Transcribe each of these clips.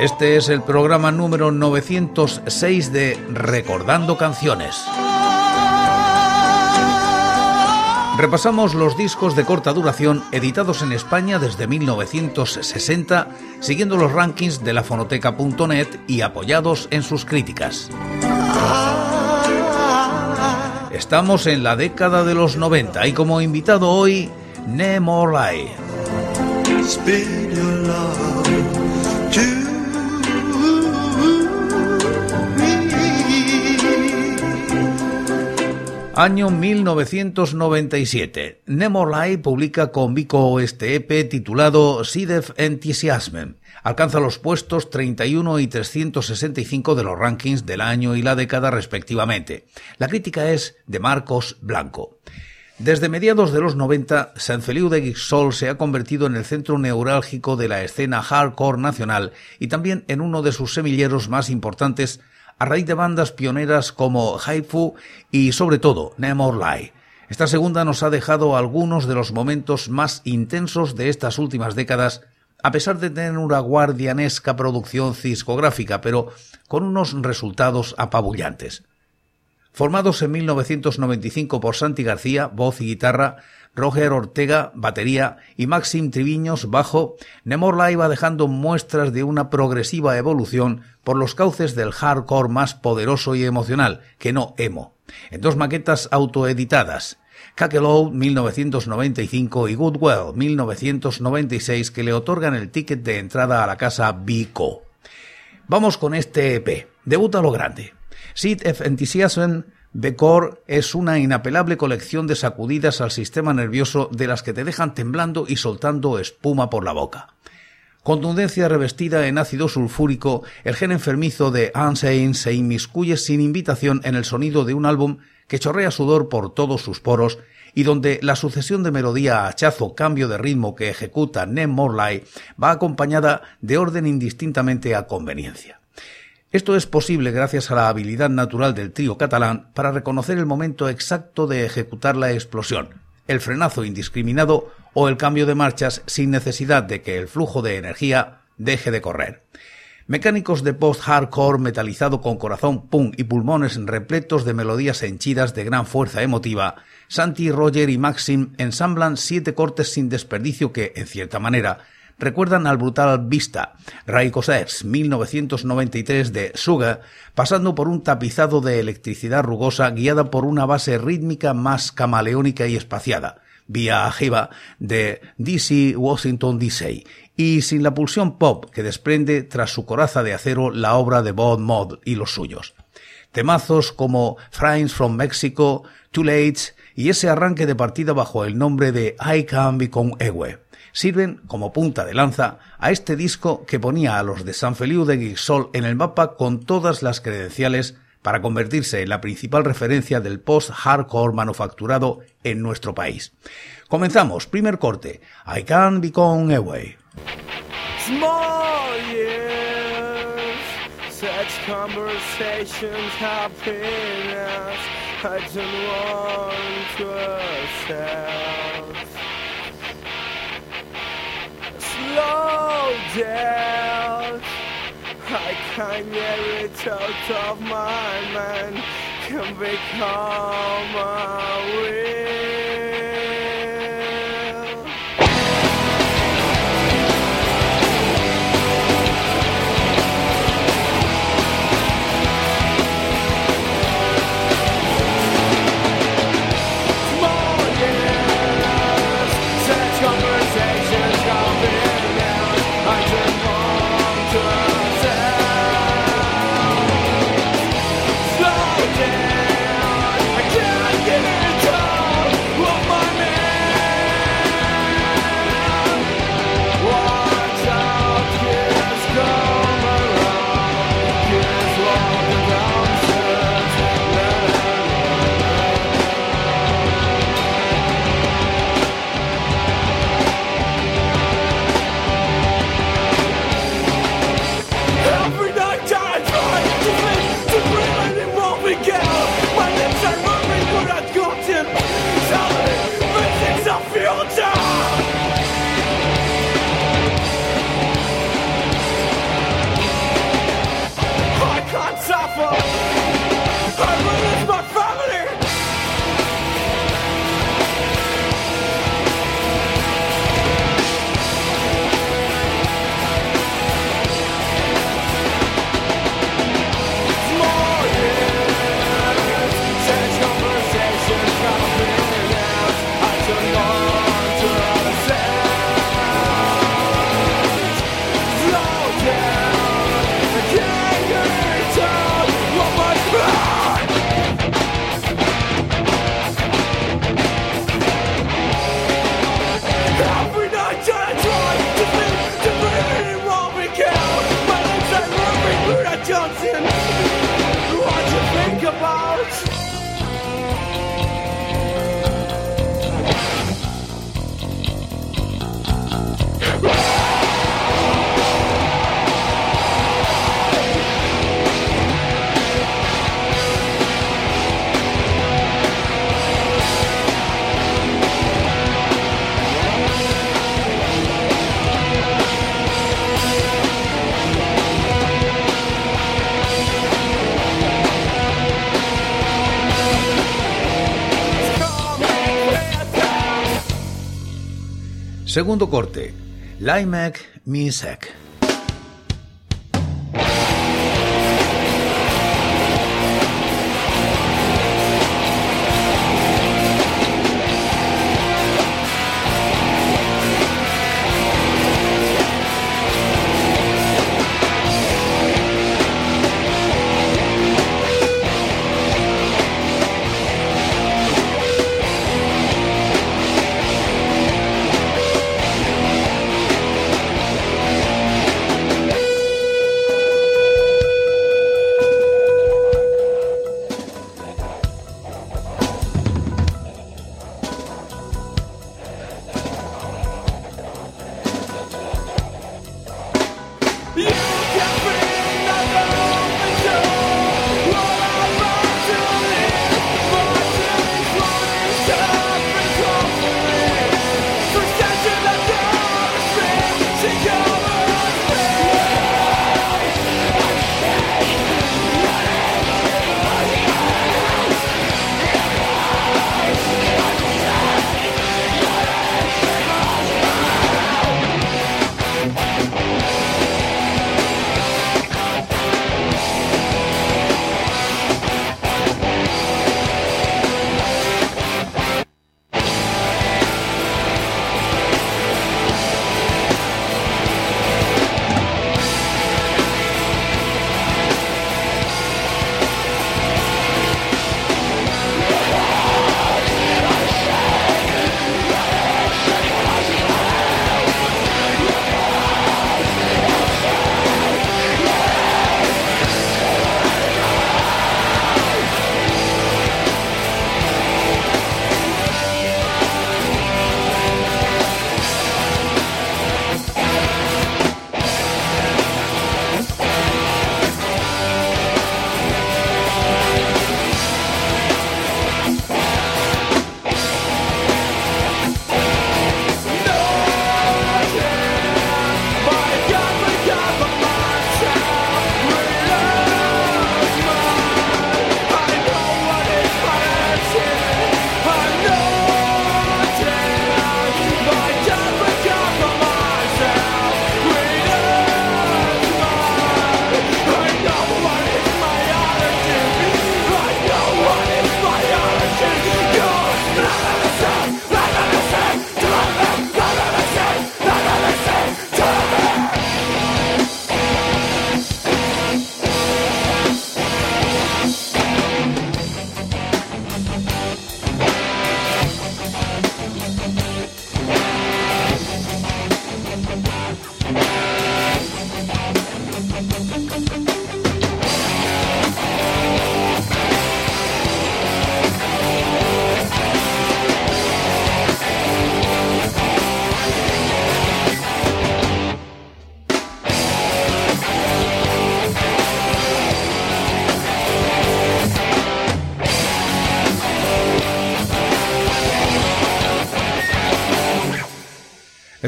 Este es el programa número 906 de Recordando Canciones. Repasamos los discos de corta duración editados en España desde 1960, siguiendo los rankings de la fonoteca.net y apoyados en sus críticas. Estamos en la década de los 90 y como invitado hoy, Año 1997. Nemorlai publica con Vico este EP titulado Sidef Enthusiasm. Alcanza los puestos 31 y 365 de los rankings del año y la década respectivamente. La crítica es de Marcos Blanco. Desde mediados de los 90, San Feliu de Guixol se ha convertido en el centro neurálgico de la escena hardcore nacional y también en uno de sus semilleros más importantes a raíz de bandas pioneras como Haifu y sobre todo Nemo Lai. Esta segunda nos ha dejado algunos de los momentos más intensos de estas últimas décadas, a pesar de tener una guardianesca producción discográfica, pero con unos resultados apabullantes. Formados en 1995 por Santi García, voz y guitarra, Roger Ortega, batería y Maxim Triviños, bajo, Nemorla iba dejando muestras de una progresiva evolución por los cauces del hardcore más poderoso y emocional, que no emo, en dos maquetas autoeditadas, Kakelow 1995 y Goodwell 1996 que le otorgan el ticket de entrada a la casa Bico. Vamos con este EP. Debuta lo grande. Seed of Enthusiasm Becor es una inapelable colección de sacudidas al sistema nervioso de las que te dejan temblando y soltando espuma por la boca. Contundencia revestida en ácido sulfúrico, el gen enfermizo de Unsane se inmiscuye sin invitación en el sonido de un álbum que chorrea sudor por todos sus poros y donde la sucesión de melodía, hachazo, cambio de ritmo que ejecuta Nem Morley va acompañada de orden indistintamente a conveniencia. Esto es posible gracias a la habilidad natural del trío catalán para reconocer el momento exacto de ejecutar la explosión, el frenazo indiscriminado o el cambio de marchas sin necesidad de que el flujo de energía deje de correr. Mecánicos de post-hardcore metalizado con corazón punk y pulmones repletos de melodías henchidas de gran fuerza emotiva, Santi, Roger y Maxim ensamblan siete cortes sin desperdicio que, en cierta manera, recuerdan al brutal Vista, Raiko 1993 de Suga, pasando por un tapizado de electricidad rugosa guiada por una base rítmica más camaleónica y espaciada, vía Ajiva de DC Washington DC, y sin la pulsión pop que desprende tras su coraza de acero la obra de Bob Mod y los suyos. Temazos como Friends from Mexico, Too Late y ese arranque de partida bajo el nombre de I Can Become Ewe sirven como punta de lanza a este disco que ponía a los de San Feliu de Guixol en el mapa con todas las credenciales para convertirse en la principal referencia del post-hardcore manufacturado en nuestro país. Comenzamos, primer corte, I Can Become Away. Can't get it out of my mind. Can become a will. Segundo corte, Limek Misek.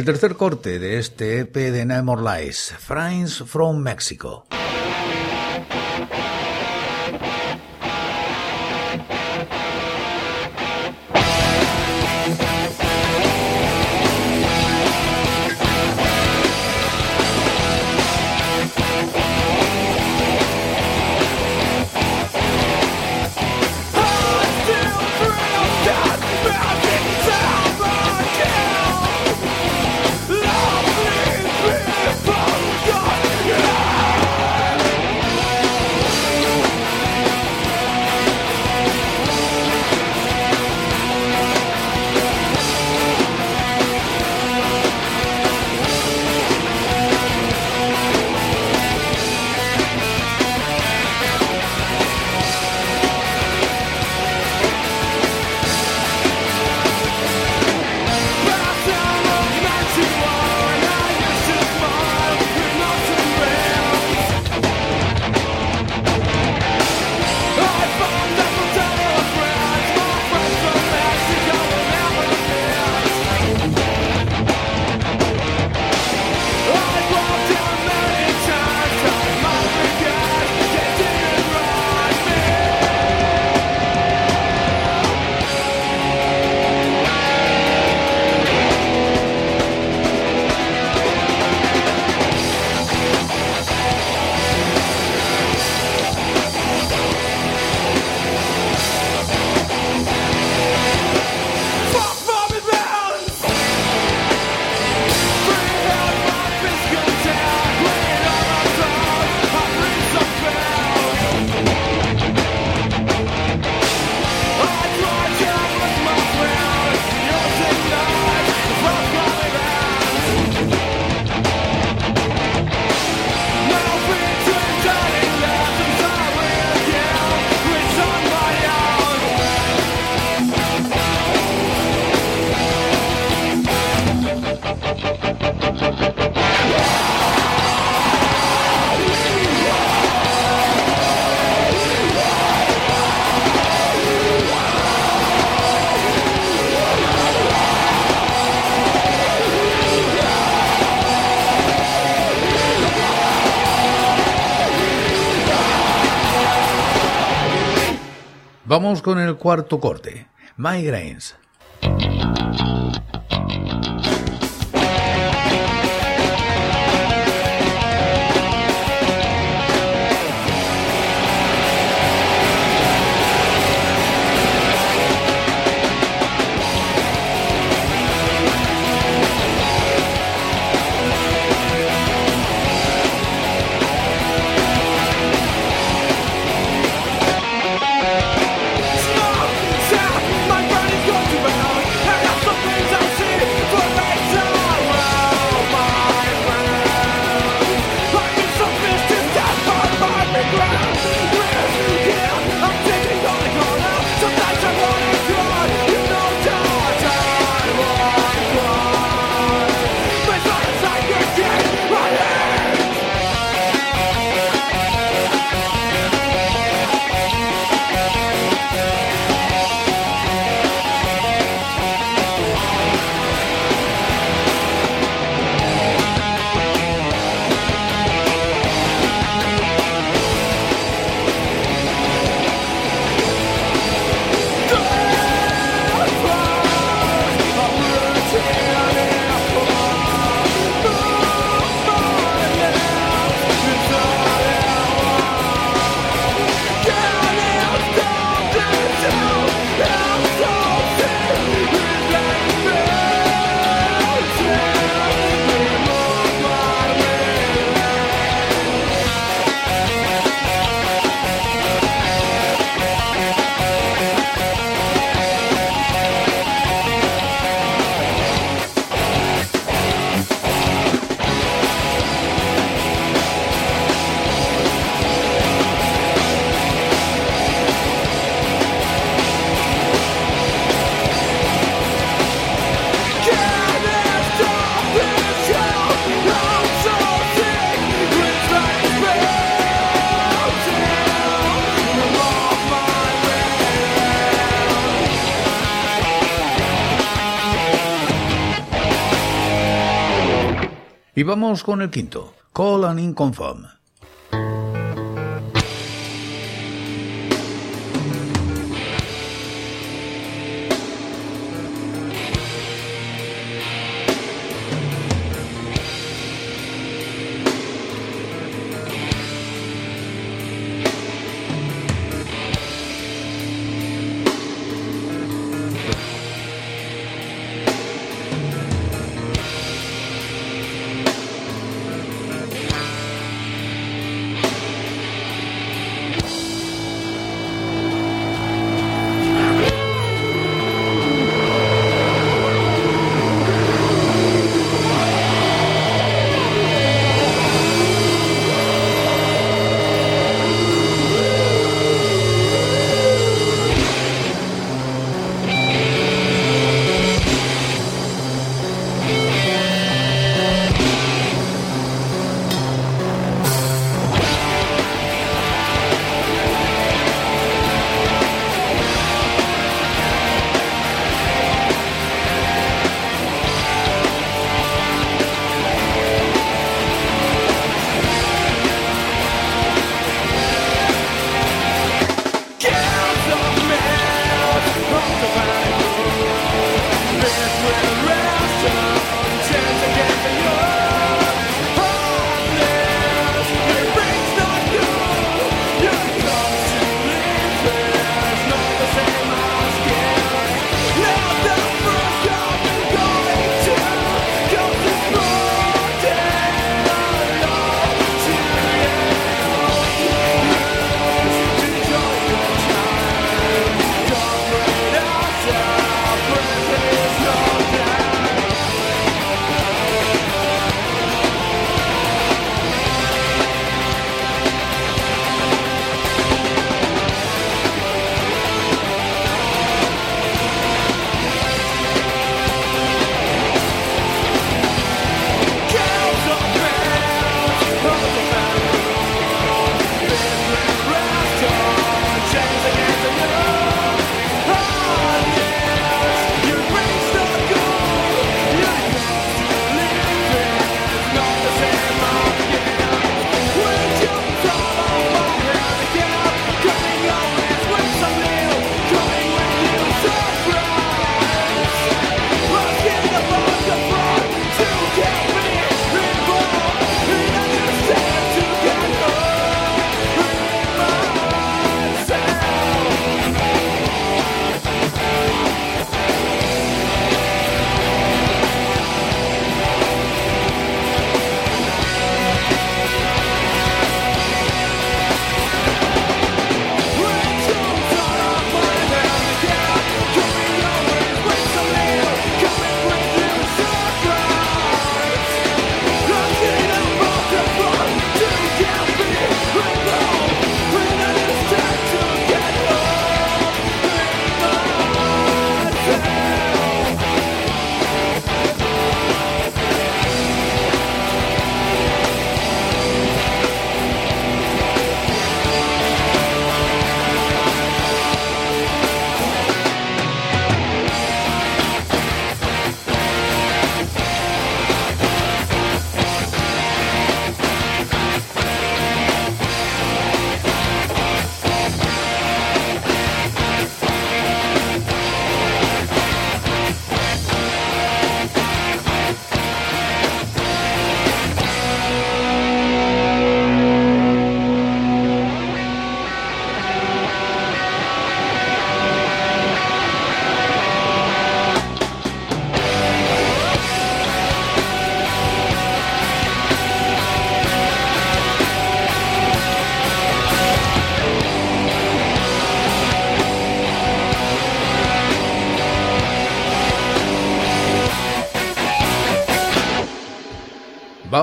El tercer corte de este EP de No Lies, Friends from Mexico. Vamos con el cuarto corte, Migraines. Y vamos con el quinto, Call and Inconform.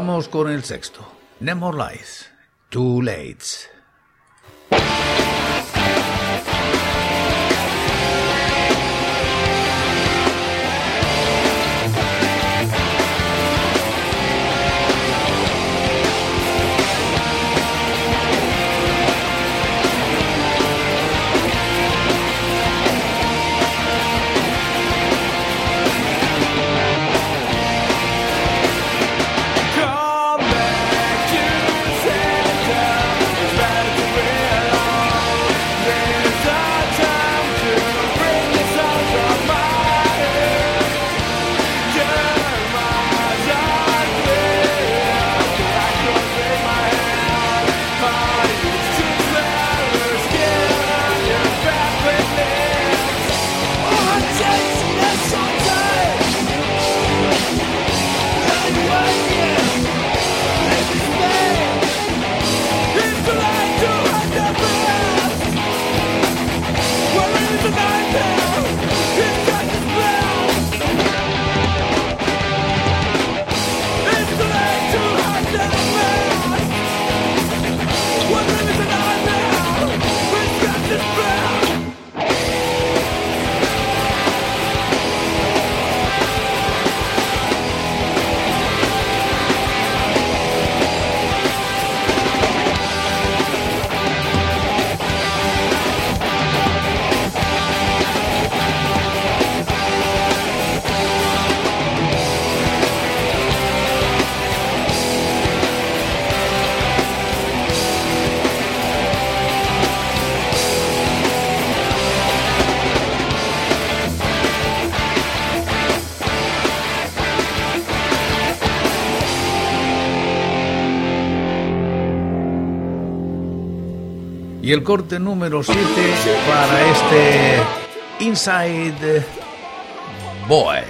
Vamos con el sexto. No More Lies. Too Late. Baby. Y el corte número 7 para este Inside Boy.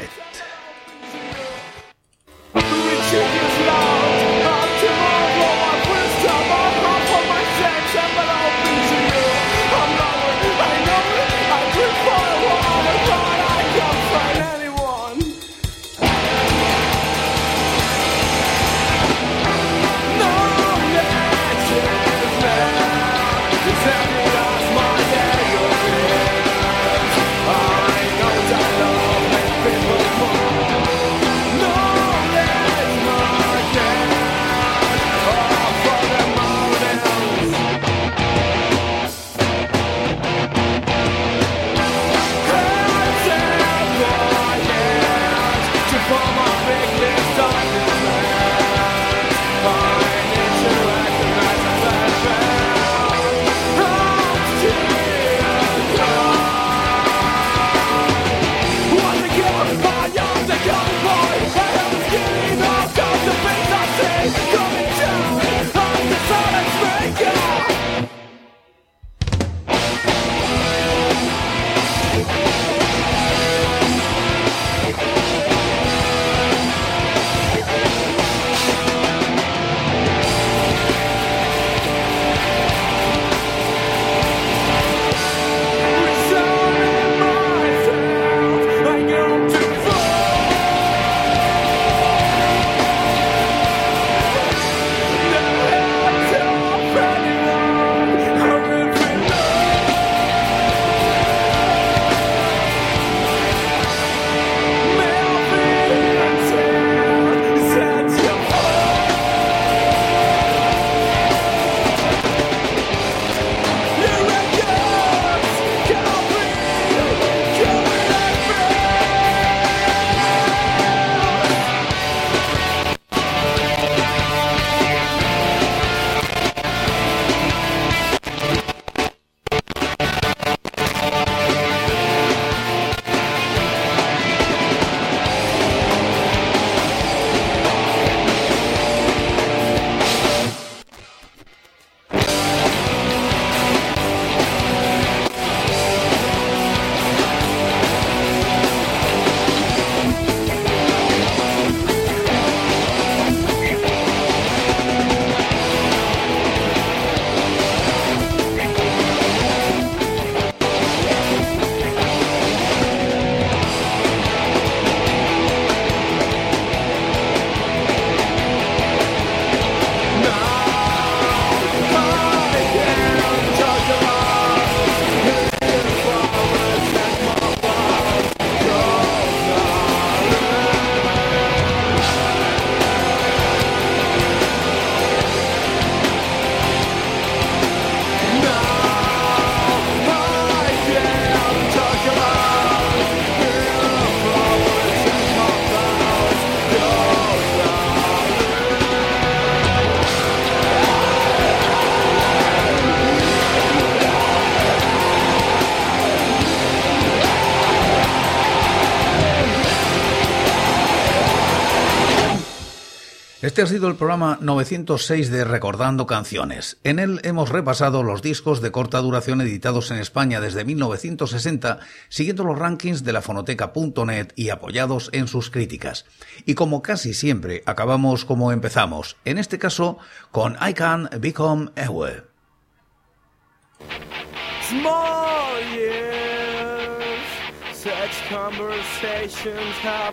Este ha sido el programa 906 de Recordando Canciones. En él hemos repasado los discos de corta duración editados en España desde 1960, siguiendo los rankings de la fonoteca.net y apoyados en sus críticas. Y como casi siempre, acabamos como empezamos, en este caso con I Can Become Aware.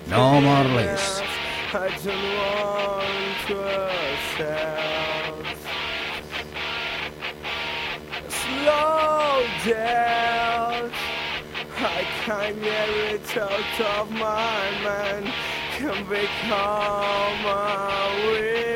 No more less. I don't want to Slow down. I can't get it out of my mind. Can become a will.